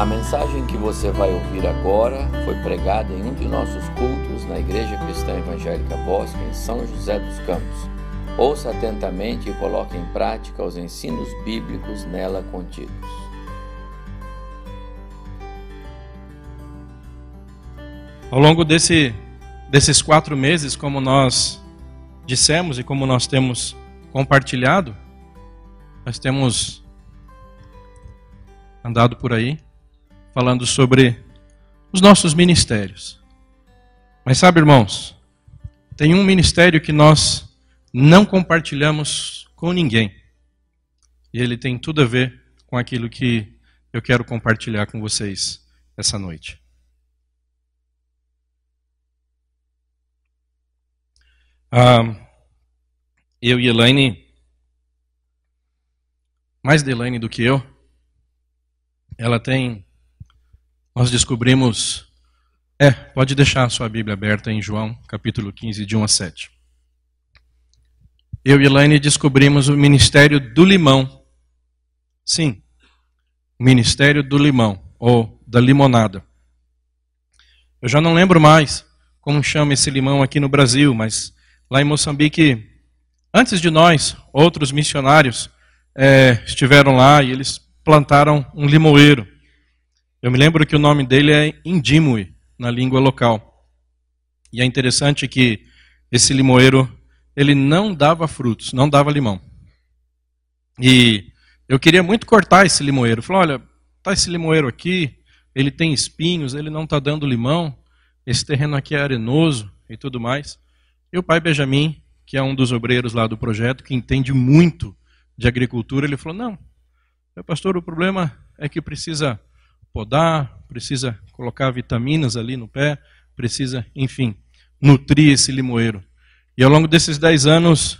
A mensagem que você vai ouvir agora foi pregada em um de nossos cultos na Igreja Cristã Evangélica Bosque, em São José dos Campos. Ouça atentamente e coloque em prática os ensinos bíblicos nela contidos. Ao longo desse, desses quatro meses, como nós dissemos e como nós temos compartilhado, nós temos andado por aí falando sobre os nossos ministérios. Mas sabe, irmãos, tem um ministério que nós não compartilhamos com ninguém. E ele tem tudo a ver com aquilo que eu quero compartilhar com vocês essa noite. Ah, eu e Elaine, mais de Elaine do que eu, ela tem nós descobrimos. É, pode deixar a sua Bíblia aberta em João, capítulo 15, de 1 a 7. Eu e Elaine descobrimos o ministério do limão. Sim, o ministério do limão, ou da limonada. Eu já não lembro mais como chama esse limão aqui no Brasil, mas lá em Moçambique, antes de nós, outros missionários é, estiveram lá e eles plantaram um limoeiro. Eu me lembro que o nome dele é Indimui, na língua local. E é interessante que esse limoeiro, ele não dava frutos, não dava limão. E eu queria muito cortar esse limoeiro. Falei, olha, tá esse limoeiro aqui, ele tem espinhos, ele não está dando limão, esse terreno aqui é arenoso e tudo mais. E o pai Benjamin, que é um dos obreiros lá do projeto, que entende muito de agricultura, ele falou, não, pastor, o problema é que precisa podar, precisa colocar vitaminas ali no pé, precisa, enfim, nutrir esse limoeiro. E ao longo desses dez anos,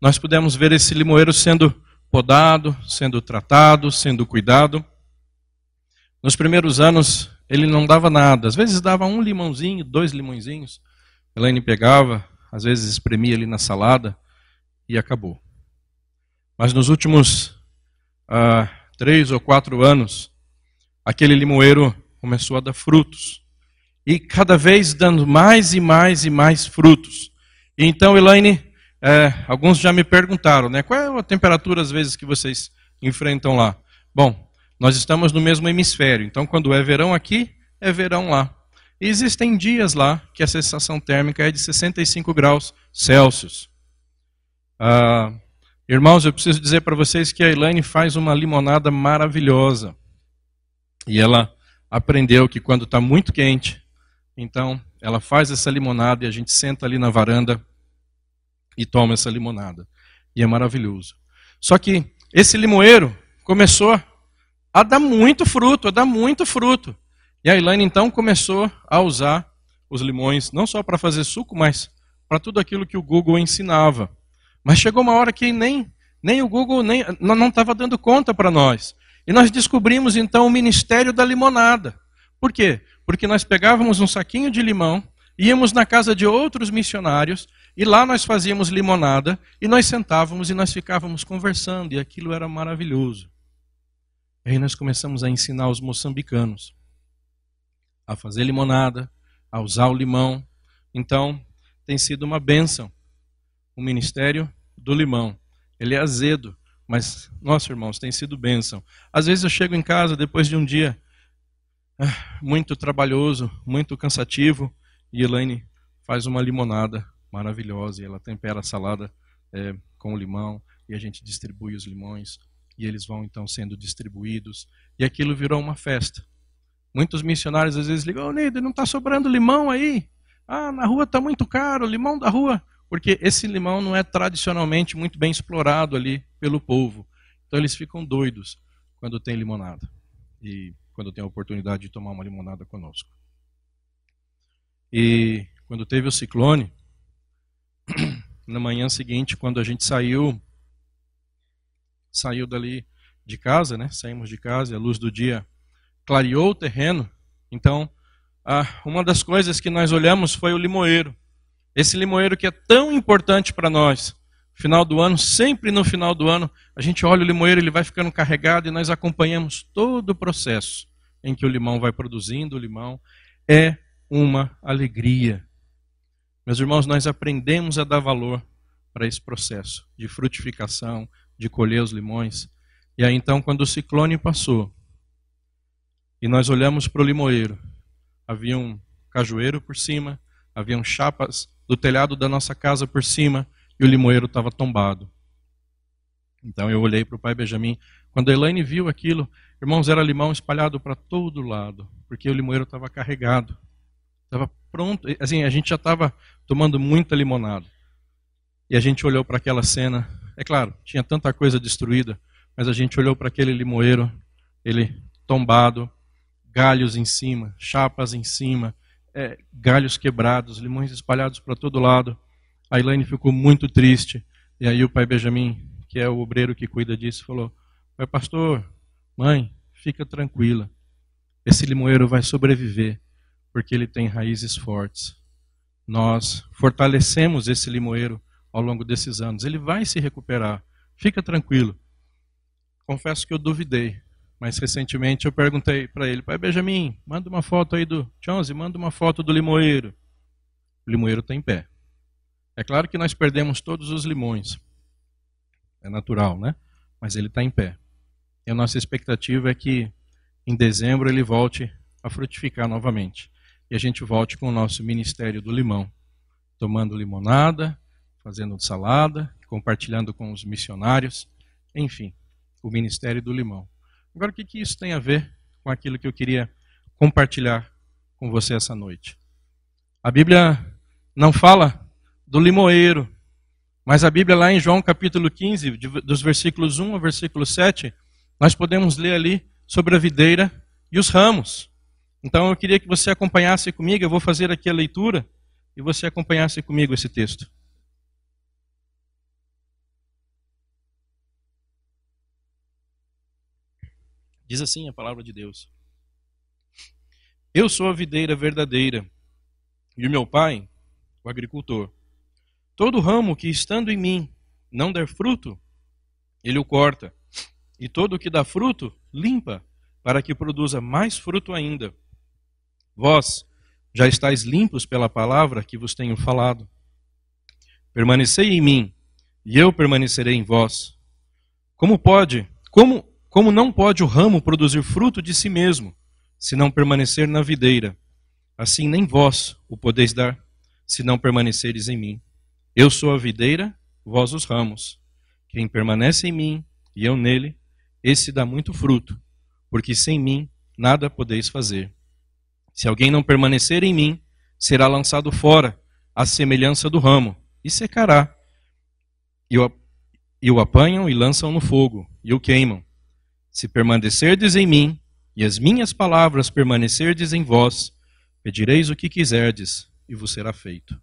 nós pudemos ver esse limoeiro sendo podado, sendo tratado, sendo cuidado. Nos primeiros anos, ele não dava nada. Às vezes dava um limãozinho, dois limõezinhos. Elaine pegava, às vezes espremia ali na salada e acabou. Mas nos últimos ah, três ou quatro anos, aquele limoeiro começou a dar frutos. E cada vez dando mais e mais e mais frutos. E então, Elaine, é, alguns já me perguntaram, né? Qual é a temperatura, às vezes, que vocês enfrentam lá? Bom, nós estamos no mesmo hemisfério. Então, quando é verão aqui, é verão lá. E existem dias lá que a sensação térmica é de 65 graus Celsius. Ah, irmãos, eu preciso dizer para vocês que a Elaine faz uma limonada maravilhosa. E ela aprendeu que quando está muito quente, então ela faz essa limonada e a gente senta ali na varanda e toma essa limonada. E é maravilhoso. Só que esse limoeiro começou a dar muito fruto, a dar muito fruto. E a Elaine então começou a usar os limões não só para fazer suco, mas para tudo aquilo que o Google ensinava. Mas chegou uma hora que nem, nem o Google nem, não estava dando conta para nós. E nós descobrimos então o ministério da limonada. Por quê? Porque nós pegávamos um saquinho de limão, íamos na casa de outros missionários e lá nós fazíamos limonada e nós sentávamos e nós ficávamos conversando e aquilo era maravilhoso. E aí nós começamos a ensinar os moçambicanos a fazer limonada, a usar o limão. Então, tem sido uma bênção o ministério do limão. Ele é azedo, mas, nossa, irmãos, tem sido bênção. Às vezes eu chego em casa depois de um dia ah, muito trabalhoso, muito cansativo, e Elaine faz uma limonada maravilhosa, e ela tempera a salada é, com limão, e a gente distribui os limões, e eles vão então sendo distribuídos, e aquilo virou uma festa. Muitos missionários às vezes ligam, ô oh, Neide, não está sobrando limão aí? Ah, na rua está muito caro, limão da rua. Porque esse limão não é tradicionalmente muito bem explorado ali pelo povo. Então eles ficam doidos quando tem limonada. E quando tem a oportunidade de tomar uma limonada conosco. E quando teve o ciclone, na manhã seguinte, quando a gente saiu, saiu dali de casa, né? Saímos de casa e a luz do dia clareou o terreno. Então, uma das coisas que nós olhamos foi o limoeiro. Esse limoeiro que é tão importante para nós. Final do ano, sempre no final do ano, a gente olha o limoeiro, ele vai ficando carregado e nós acompanhamos todo o processo em que o limão vai produzindo o limão. É uma alegria. Meus irmãos, nós aprendemos a dar valor para esse processo de frutificação, de colher os limões. E aí então, quando o ciclone passou, e nós olhamos para o limoeiro, havia um cajueiro por cima, haviam chapas do telhado da nossa casa por cima, e o limoeiro estava tombado. Então eu olhei para o pai Benjamin. Quando a Elaine viu aquilo, irmãos, era limão espalhado para todo lado, porque o limoeiro estava carregado. Estava pronto. Assim, a gente já estava tomando muita limonada. E a gente olhou para aquela cena. É claro, tinha tanta coisa destruída, mas a gente olhou para aquele limoeiro, ele tombado, galhos em cima, chapas em cima, é, galhos quebrados, limões espalhados para todo lado. A Elaine ficou muito triste. E aí o pai Benjamin que é o obreiro que cuida disso, falou: Pai pastor, mãe, fica tranquila. Esse limoeiro vai sobreviver, porque ele tem raízes fortes. Nós fortalecemos esse limoeiro ao longo desses anos. Ele vai se recuperar. Fica tranquilo. Confesso que eu duvidei, mas recentemente eu perguntei para ele: Pai Benjamin, manda uma foto aí do Chonzi, manda uma foto do limoeiro. O limoeiro está em pé. É claro que nós perdemos todos os limões, é natural, né? Mas ele está em pé. E a nossa expectativa é que em dezembro ele volte a frutificar novamente. E a gente volte com o nosso ministério do limão, tomando limonada, fazendo salada, compartilhando com os missionários, enfim, o ministério do limão. Agora, o que, que isso tem a ver com aquilo que eu queria compartilhar com você essa noite? A Bíblia não fala do limoeiro, mas a Bíblia, lá em João capítulo 15, dos versículos 1 ao versículo 7, nós podemos ler ali sobre a videira e os ramos. Então eu queria que você acompanhasse comigo, eu vou fazer aqui a leitura e você acompanhasse comigo esse texto. Diz assim a palavra de Deus: Eu sou a videira verdadeira e o meu pai, o agricultor. Todo ramo que estando em mim não der fruto, ele o corta. E todo o que dá fruto, limpa, para que produza mais fruto ainda. Vós já estáis limpos pela palavra que vos tenho falado. Permanecei em mim, e eu permanecerei em vós. Como pode, como, como não pode o ramo produzir fruto de si mesmo, se não permanecer na videira? Assim nem vós o podeis dar, se não permaneceres em mim. Eu sou a videira, vós os ramos. Quem permanece em mim e eu nele, esse dá muito fruto, porque sem mim nada podeis fazer. Se alguém não permanecer em mim, será lançado fora, à semelhança do ramo, e secará. E o, apanham e lançam no fogo, e o queimam. Se permanecerdes em mim, e as minhas palavras permanecerdes em vós, pedireis o que quiserdes, e vos será feito.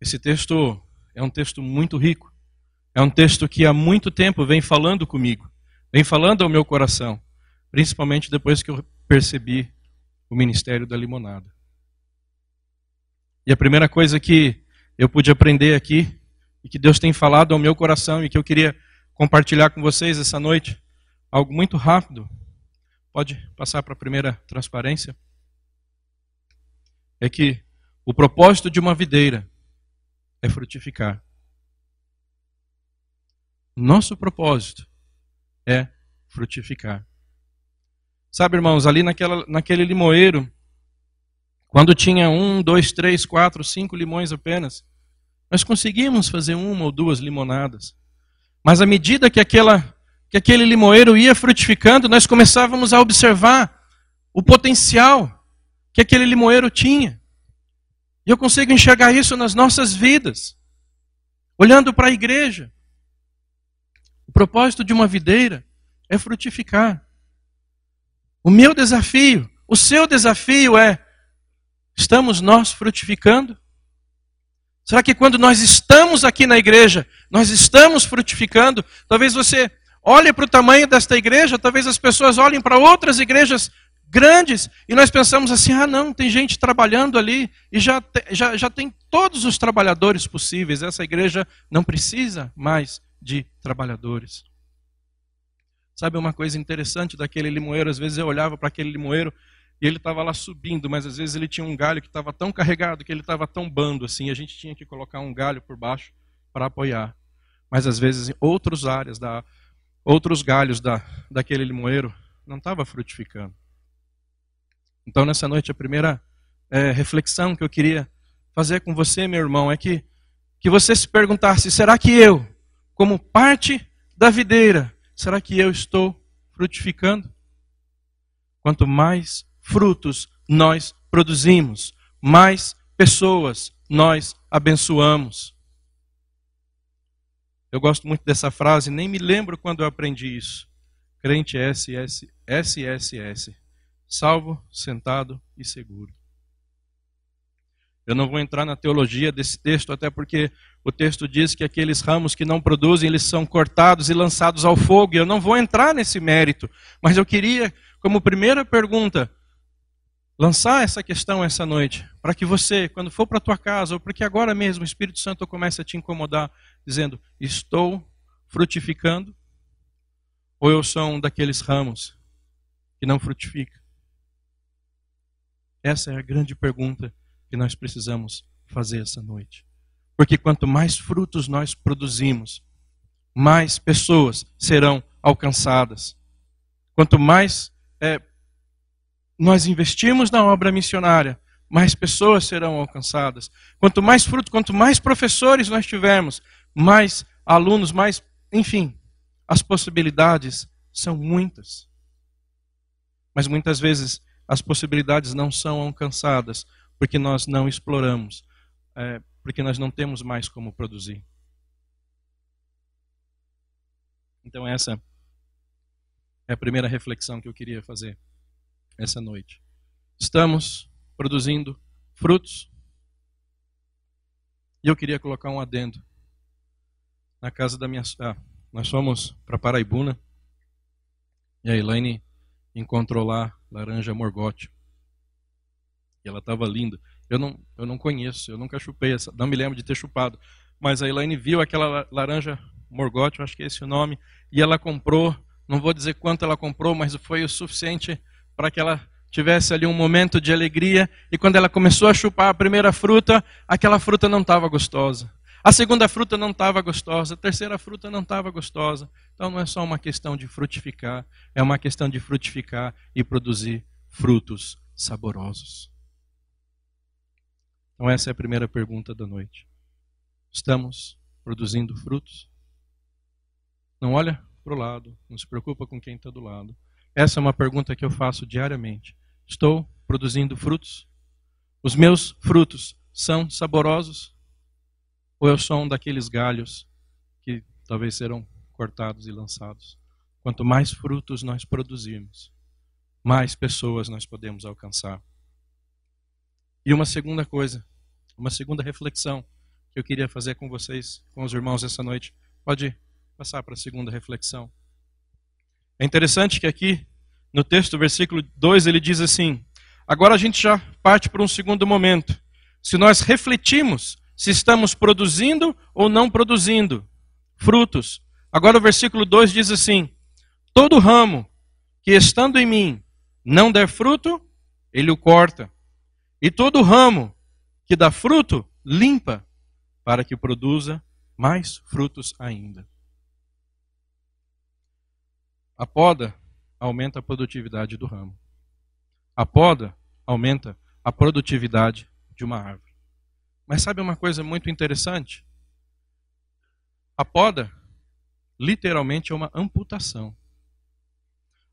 Esse texto é um texto muito rico. É um texto que há muito tempo vem falando comigo, vem falando ao meu coração, principalmente depois que eu percebi o ministério da limonada. E a primeira coisa que eu pude aprender aqui, e que Deus tem falado ao meu coração, e que eu queria compartilhar com vocês essa noite, algo muito rápido. Pode passar para a primeira transparência? É que o propósito de uma videira é frutificar. Nosso propósito é frutificar. Sabe, irmãos, ali naquela, naquele limoeiro, quando tinha um, dois, três, quatro, cinco limões apenas, nós conseguimos fazer uma ou duas limonadas. Mas à medida que, aquela, que aquele limoeiro ia frutificando, nós começávamos a observar o potencial que aquele limoeiro tinha. E eu consigo enxergar isso nas nossas vidas. Olhando para a igreja. O propósito de uma videira é frutificar. O meu desafio, o seu desafio é: estamos nós frutificando? Será que quando nós estamos aqui na igreja, nós estamos frutificando? Talvez você olhe para o tamanho desta igreja, talvez as pessoas olhem para outras igrejas grandes, e nós pensamos assim: ah, não, tem gente trabalhando ali, e já, já, já tem todos os trabalhadores possíveis, essa igreja não precisa mais de trabalhadores. Sabe uma coisa interessante daquele limoeiro? Às vezes eu olhava para aquele limoeiro e ele estava lá subindo, mas às vezes ele tinha um galho que estava tão carregado, que ele estava tão bando assim, a gente tinha que colocar um galho por baixo para apoiar. Mas às vezes em outras áreas, da, outros galhos da, daquele limoeiro não estava frutificando. Então nessa noite a primeira é, reflexão que eu queria fazer com você, meu irmão, é que, que você se perguntasse: será que eu, como parte da videira, será que eu estou frutificando? Quanto mais frutos nós produzimos, mais pessoas nós abençoamos. Eu gosto muito dessa frase, nem me lembro quando eu aprendi isso. Crente SS, SSS, salvo, sentado e seguro. Eu não vou entrar na teologia desse texto, até porque o texto diz que aqueles ramos que não produzem, eles são cortados e lançados ao fogo, eu não vou entrar nesse mérito. Mas eu queria, como primeira pergunta, lançar essa questão essa noite, para que você, quando for para a tua casa, ou porque agora mesmo o Espírito Santo comece a te incomodar, dizendo: Estou frutificando? Ou eu sou um daqueles ramos que não frutifica? Essa é a grande pergunta que nós precisamos fazer essa noite. Porque quanto mais frutos nós produzimos, mais pessoas serão alcançadas. Quanto mais é, nós investirmos na obra missionária, mais pessoas serão alcançadas. Quanto mais fruto, quanto mais professores nós tivermos, mais alunos, mais, enfim, as possibilidades são muitas. Mas muitas vezes as possibilidades não são alcançadas porque nós não exploramos, é, porque nós não temos mais como produzir. Então, essa é a primeira reflexão que eu queria fazer essa noite. Estamos produzindo frutos. E eu queria colocar um adendo. Na casa da minha. Ah, nós fomos para Paraibuna. E a Elaine encontrou lá laranja morgote. E ela estava linda. Eu não, eu não conheço, eu nunca chupei essa, não me lembro de ter chupado. Mas a Elaine viu aquela laranja morgote, acho que é esse o nome, e ela comprou, não vou dizer quanto ela comprou, mas foi o suficiente para que ela tivesse ali um momento de alegria. E quando ela começou a chupar a primeira fruta, aquela fruta não estava gostosa. A segunda fruta não estava gostosa, a terceira fruta não estava gostosa. Então não é só uma questão de frutificar, é uma questão de frutificar e produzir frutos saborosos. Então, essa é a primeira pergunta da noite. Estamos produzindo frutos? Não olha para o lado, não se preocupa com quem está do lado. Essa é uma pergunta que eu faço diariamente. Estou produzindo frutos? Os meus frutos são saborosos? Ou eu sou um daqueles galhos que talvez serão cortados e lançados? Quanto mais frutos nós produzirmos, mais pessoas nós podemos alcançar. E uma segunda coisa uma segunda reflexão que eu queria fazer com vocês, com os irmãos essa noite. Pode passar para a segunda reflexão. É interessante que aqui, no texto, versículo 2, ele diz assim: Agora a gente já parte para um segundo momento. Se nós refletimos se estamos produzindo ou não produzindo frutos. Agora o versículo 2 diz assim: Todo ramo que estando em mim não der fruto, ele o corta. E todo ramo que dá fruto, limpa, para que produza mais frutos ainda. A poda aumenta a produtividade do ramo. A poda aumenta a produtividade de uma árvore. Mas sabe uma coisa muito interessante? A poda literalmente é uma amputação.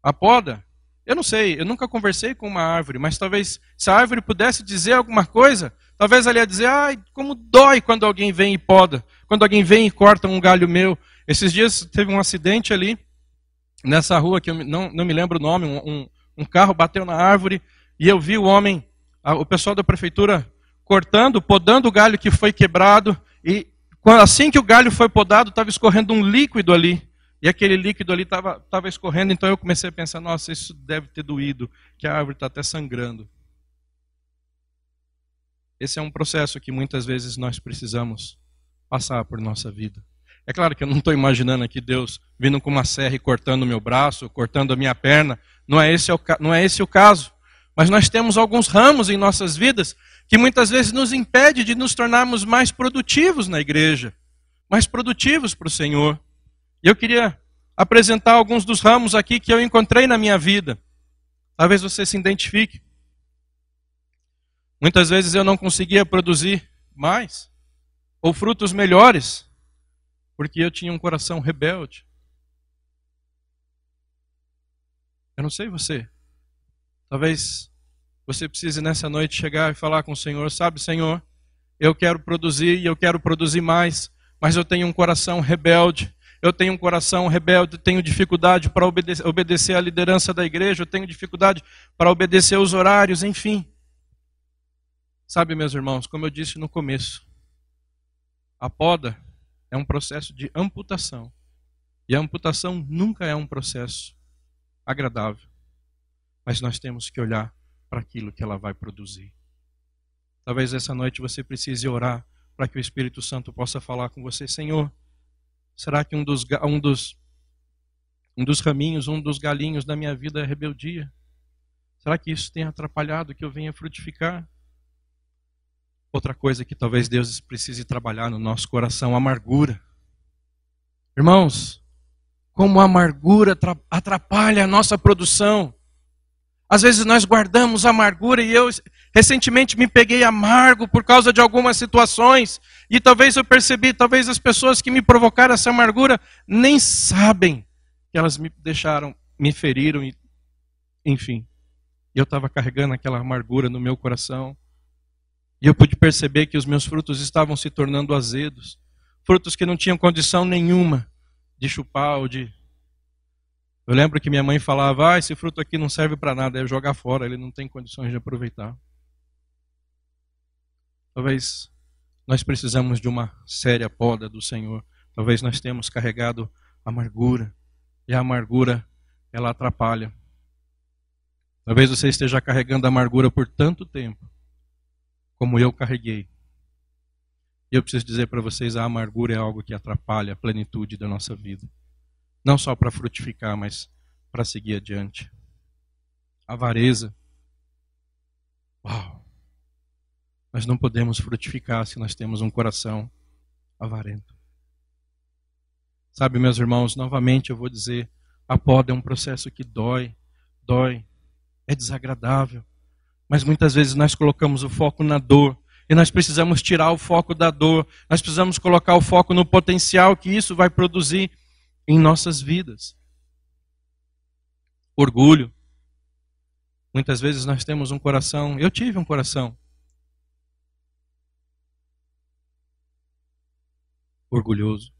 A poda eu não sei, eu nunca conversei com uma árvore, mas talvez se a árvore pudesse dizer alguma coisa, talvez ela ia dizer: ai, como dói quando alguém vem e poda, quando alguém vem e corta um galho meu. Esses dias teve um acidente ali, nessa rua, que eu não, não me lembro o nome, um, um, carro bateu na árvore e eu vi o homem, a, o pessoal da prefeitura, cortando, podando o galho que foi quebrado, e assim que o galho foi podado, estava escorrendo um líquido ali. E aquele líquido ali estava escorrendo, então eu comecei a pensar: nossa, isso deve ter doído, que a árvore está até sangrando. Esse é um processo que muitas vezes nós precisamos passar por nossa vida. É claro que eu não estou imaginando aqui Deus vindo com uma serra e cortando o meu braço, cortando a minha perna. Não é, esse o, não é esse o caso. Mas nós temos alguns ramos em nossas vidas que muitas vezes nos impede de nos tornarmos mais produtivos na igreja, mais produtivos para o Senhor. E eu queria apresentar alguns dos ramos aqui que eu encontrei na minha vida. Talvez você se identifique. Muitas vezes eu não conseguia produzir mais ou frutos melhores porque eu tinha um coração rebelde. Eu não sei você. Talvez você precise nessa noite chegar e falar com o Senhor, sabe, Senhor, eu quero produzir e eu quero produzir mais, mas eu tenho um coração rebelde. Eu tenho um coração rebelde, tenho dificuldade para obedecer, obedecer à liderança da igreja, eu tenho dificuldade para obedecer os horários, enfim. Sabe, meus irmãos, como eu disse no começo, a poda é um processo de amputação. E a amputação nunca é um processo agradável. Mas nós temos que olhar para aquilo que ela vai produzir. Talvez essa noite você precise orar para que o Espírito Santo possa falar com você, Senhor. Será que um dos, um dos, um dos raminhos, um dos galinhos da minha vida é rebeldia? Será que isso tem atrapalhado que eu venha frutificar? Outra coisa que talvez Deus precise trabalhar no nosso coração, amargura. Irmãos, como a amargura atrapalha a nossa produção. Às vezes nós guardamos amargura e eu recentemente me peguei amargo por causa de algumas situações e talvez eu percebi, talvez as pessoas que me provocaram essa amargura nem sabem que elas me deixaram, me feriram e enfim. Eu estava carregando aquela amargura no meu coração. E eu pude perceber que os meus frutos estavam se tornando azedos. Frutos que não tinham condição nenhuma de chupar ou de. Eu lembro que minha mãe falava: ah, esse fruto aqui não serve para nada, é jogar fora, ele não tem condições de aproveitar. Talvez nós precisamos de uma séria poda do Senhor. Talvez nós tenhamos carregado amargura. E a amargura, ela atrapalha. Talvez você esteja carregando amargura por tanto tempo como eu carreguei. E eu preciso dizer para vocês: a amargura é algo que atrapalha a plenitude da nossa vida. Não só para frutificar, mas para seguir adiante. Avareza. Uau! Nós não podemos frutificar se nós temos um coração avarento. Sabe, meus irmãos, novamente eu vou dizer: a poda é um processo que dói, dói, é desagradável. Mas muitas vezes nós colocamos o foco na dor. E nós precisamos tirar o foco da dor. Nós precisamos colocar o foco no potencial que isso vai produzir em nossas vidas. Orgulho. Muitas vezes nós temos um coração. Eu tive um coração. Orgulhoso.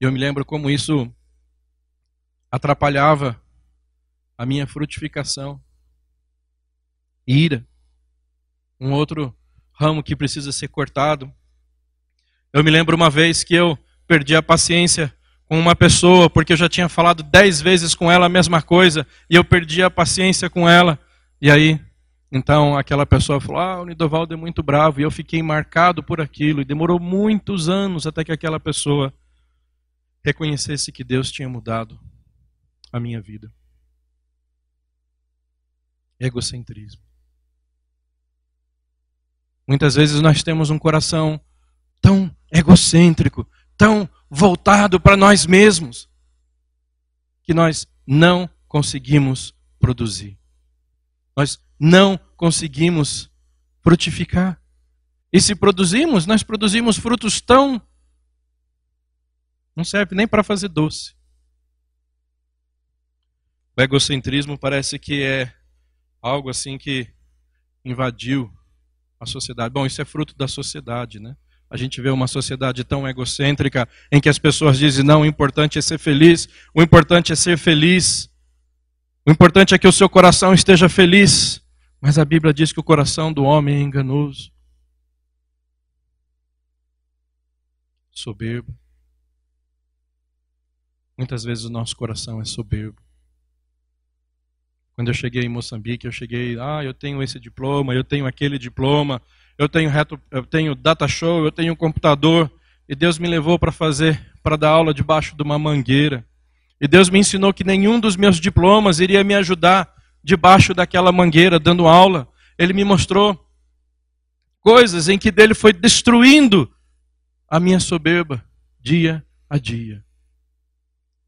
E eu me lembro como isso atrapalhava a minha frutificação ira. Um outro ramo que precisa ser cortado. Eu me lembro uma vez que eu perdi a paciência com uma pessoa, porque eu já tinha falado dez vezes com ela a mesma coisa, e eu perdi a paciência com ela. E aí, então, aquela pessoa falou: Ah, o Nidovaldo é muito bravo, e eu fiquei marcado por aquilo, e demorou muitos anos até que aquela pessoa reconhecesse que Deus tinha mudado a minha vida. Egocentrismo. Muitas vezes nós temos um coração tão egocêntrico, tão voltado para nós mesmos, que nós não conseguimos produzir. Nós não conseguimos frutificar. E se produzimos, nós produzimos frutos tão. Não serve nem para fazer doce. O egocentrismo parece que é algo assim que invadiu a sociedade. Bom, isso é fruto da sociedade, né? A gente vê uma sociedade tão egocêntrica em que as pessoas dizem: não, o importante é ser feliz, o importante é ser feliz, o importante é que o seu coração esteja feliz. Mas a Bíblia diz que o coração do homem é enganoso, soberbo. Muitas vezes o nosso coração é soberbo. Quando eu cheguei em Moçambique, eu cheguei, ah, eu tenho esse diploma, eu tenho aquele diploma, eu tenho reto, eu tenho data show, eu tenho um computador. e Deus me levou para fazer, para dar aula debaixo de uma mangueira. E Deus me ensinou que nenhum dos meus diplomas iria me ajudar debaixo daquela mangueira dando aula. Ele me mostrou coisas em que dele foi destruindo a minha soberba dia a dia.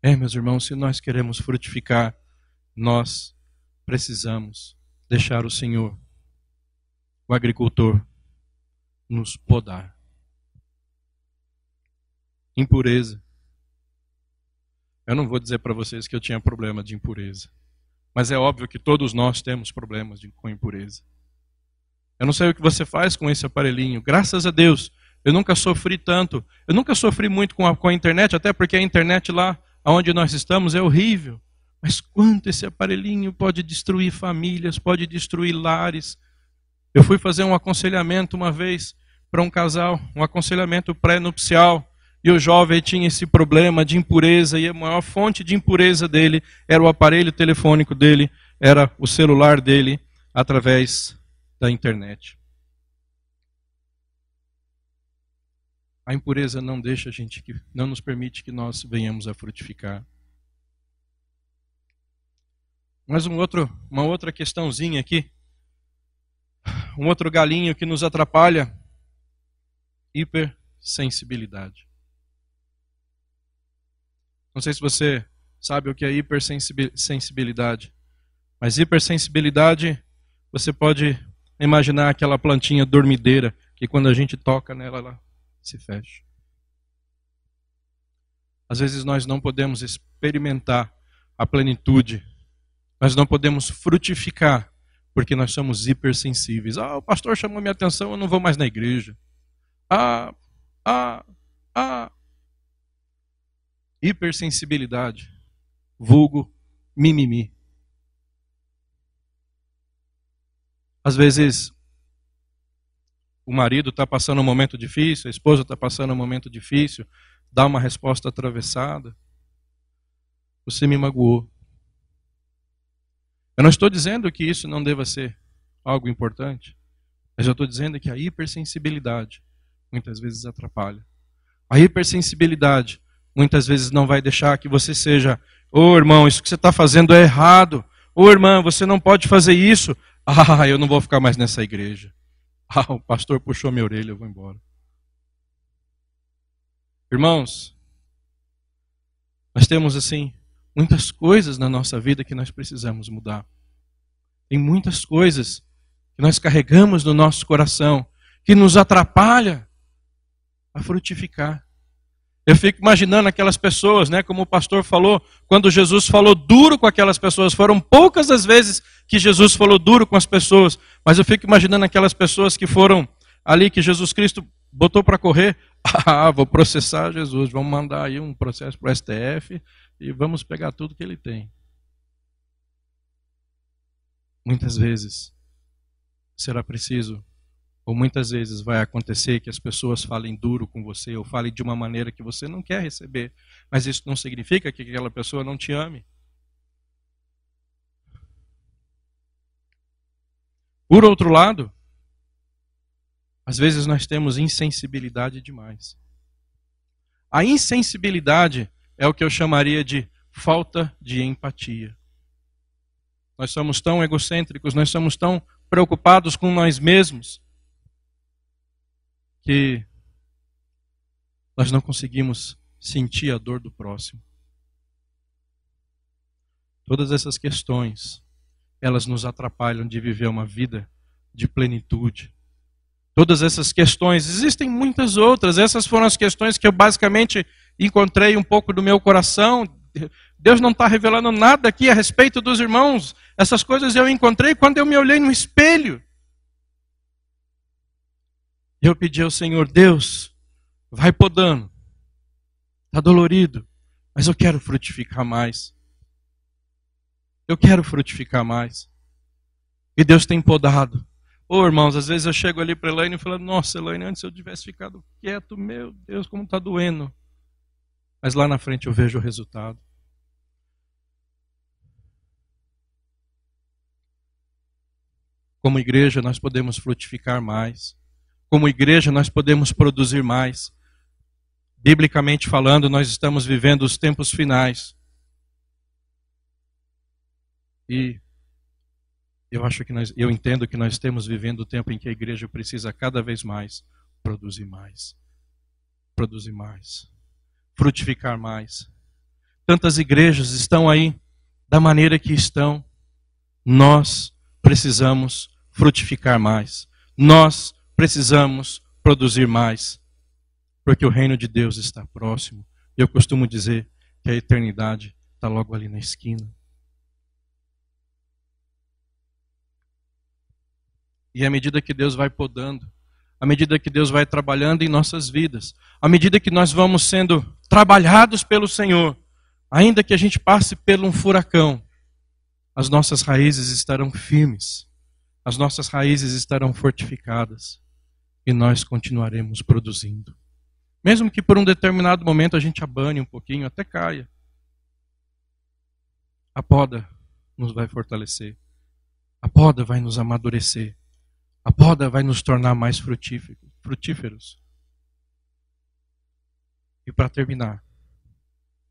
É, meus irmãos, se nós queremos frutificar, nós precisamos deixar o Senhor, o agricultor, nos podar impureza. Eu não vou dizer para vocês que eu tinha problema de impureza, mas é óbvio que todos nós temos problemas de, com impureza. Eu não sei o que você faz com esse aparelhinho. Graças a Deus, eu nunca sofri tanto. Eu nunca sofri muito com a, com a internet, até porque a internet lá onde nós estamos é horrível. Mas quanto esse aparelhinho pode destruir famílias, pode destruir lares. Eu fui fazer um aconselhamento uma vez para um casal, um aconselhamento pré-nupcial. E o jovem tinha esse problema de impureza, e a maior fonte de impureza dele era o aparelho telefônico dele, era o celular dele, através da internet. A impureza não deixa a gente não nos permite que nós venhamos a frutificar. Mas um outro, uma outra questãozinha aqui, um outro galinho que nos atrapalha, hipersensibilidade. Não sei se você sabe o que é hipersensibilidade. Mas hipersensibilidade, você pode imaginar aquela plantinha dormideira que quando a gente toca nela, ela se fecha. Às vezes nós não podemos experimentar a plenitude, nós não podemos frutificar, porque nós somos hipersensíveis. Ah, o pastor chamou minha atenção, eu não vou mais na igreja. Ah, ah, ah, hipersensibilidade, vulgo mimimi. Às vezes, o marido está passando um momento difícil, a esposa está passando um momento difícil, dá uma resposta atravessada. Você me magoou. Eu não estou dizendo que isso não deva ser algo importante, mas eu estou dizendo que a hipersensibilidade muitas vezes atrapalha. A hipersensibilidade muitas vezes não vai deixar que você seja, ô oh, irmão, isso que você está fazendo é errado. Ô oh, irmã, você não pode fazer isso. Ah, eu não vou ficar mais nessa igreja. Ah, o pastor puxou minha orelha, eu vou embora. Irmãos, nós temos assim muitas coisas na nossa vida que nós precisamos mudar. Tem muitas coisas que nós carregamos no nosso coração que nos atrapalha a frutificar. Eu fico imaginando aquelas pessoas, né, como o pastor falou, quando Jesus falou duro com aquelas pessoas. Foram poucas as vezes que Jesus falou duro com as pessoas, mas eu fico imaginando aquelas pessoas que foram ali que Jesus Cristo botou para correr. Ah, vou processar Jesus, vamos mandar aí um processo para o STF e vamos pegar tudo que ele tem. Muitas vezes será preciso ou muitas vezes vai acontecer que as pessoas falem duro com você ou falem de uma maneira que você não quer receber, mas isso não significa que aquela pessoa não te ame. Por outro lado, às vezes nós temos insensibilidade demais. A insensibilidade é o que eu chamaria de falta de empatia. Nós somos tão egocêntricos, nós somos tão preocupados com nós mesmos, que nós não conseguimos sentir a dor do próximo. Todas essas questões, elas nos atrapalham de viver uma vida de plenitude. Todas essas questões, existem muitas outras, essas foram as questões que eu basicamente encontrei um pouco do meu coração. Deus não está revelando nada aqui a respeito dos irmãos. Essas coisas eu encontrei quando eu me olhei no espelho. Eu pedi ao Senhor, Deus, vai podando. Está dolorido, mas eu quero frutificar mais. Eu quero frutificar mais. E Deus tem podado. Ô oh, irmãos, às vezes eu chego ali para Elaine e falo, nossa, Elaine, antes eu tivesse ficado quieto, meu Deus, como está doendo. Mas lá na frente eu vejo o resultado. Como igreja, nós podemos frutificar mais. Como igreja, nós podemos produzir mais. Biblicamente falando, nós estamos vivendo os tempos finais. E eu acho que nós, eu entendo que nós estamos vivendo o tempo em que a igreja precisa cada vez mais produzir mais, produzir mais, frutificar mais. Tantas igrejas estão aí da maneira que estão. Nós precisamos frutificar mais. Nós precisamos produzir mais. Porque o reino de Deus está próximo. Eu costumo dizer que a eternidade está logo ali na esquina. E à medida que Deus vai podando, à medida que Deus vai trabalhando em nossas vidas, à medida que nós vamos sendo trabalhados pelo Senhor, ainda que a gente passe por um furacão, as nossas raízes estarão firmes, as nossas raízes estarão fortificadas e nós continuaremos produzindo. Mesmo que por um determinado momento a gente abane um pouquinho, até caia. A poda nos vai fortalecer. A poda vai nos amadurecer. A poda vai nos tornar mais frutíferos. E para terminar,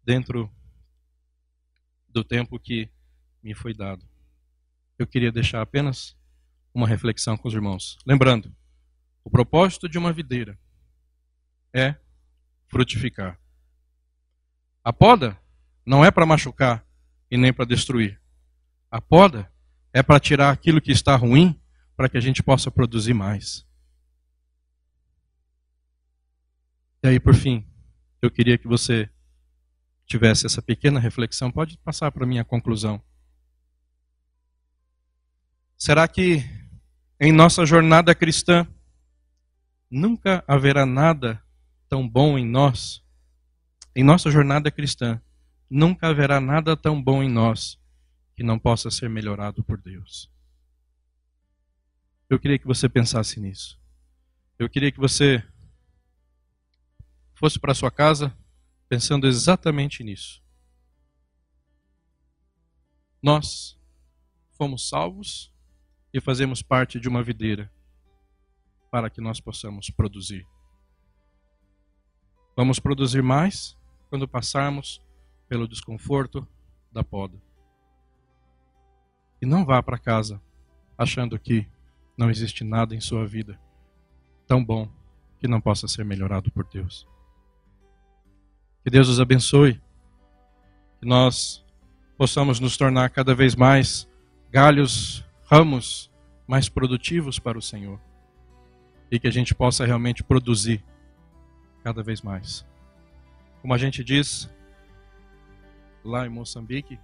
dentro do tempo que me foi dado, eu queria deixar apenas uma reflexão com os irmãos. Lembrando, o propósito de uma videira é frutificar. A poda não é para machucar e nem para destruir. A poda é para tirar aquilo que está ruim para que a gente possa produzir mais. E aí, por fim, eu queria que você tivesse essa pequena reflexão. Pode passar para a minha conclusão. Será que em nossa jornada cristã nunca haverá nada tão bom em nós? Em nossa jornada cristã, nunca haverá nada tão bom em nós que não possa ser melhorado por Deus. Eu queria que você pensasse nisso. Eu queria que você fosse para sua casa pensando exatamente nisso. Nós fomos salvos e fazemos parte de uma videira para que nós possamos produzir. Vamos produzir mais quando passarmos pelo desconforto da poda. E não vá para casa achando que não existe nada em sua vida tão bom que não possa ser melhorado por Deus. Que Deus os abençoe. Que nós possamos nos tornar cada vez mais galhos, ramos mais produtivos para o Senhor. E que a gente possa realmente produzir cada vez mais. Como a gente diz lá em Moçambique,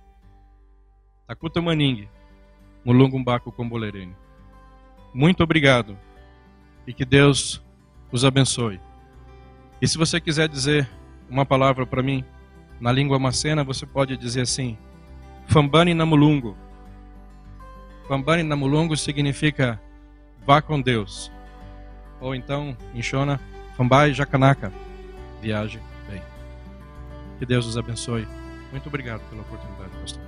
Takuta Maningue, Mulungumbaco Combolerene. Muito obrigado e que Deus os abençoe. E se você quiser dizer uma palavra para mim na língua macena, você pode dizer assim: Fambani Namulungo. Fambani Namulungo significa vá com Deus. Ou então, em Shona, Fambai Jacanaka. Viaje bem. Que Deus os abençoe. Muito obrigado pela oportunidade, pastor.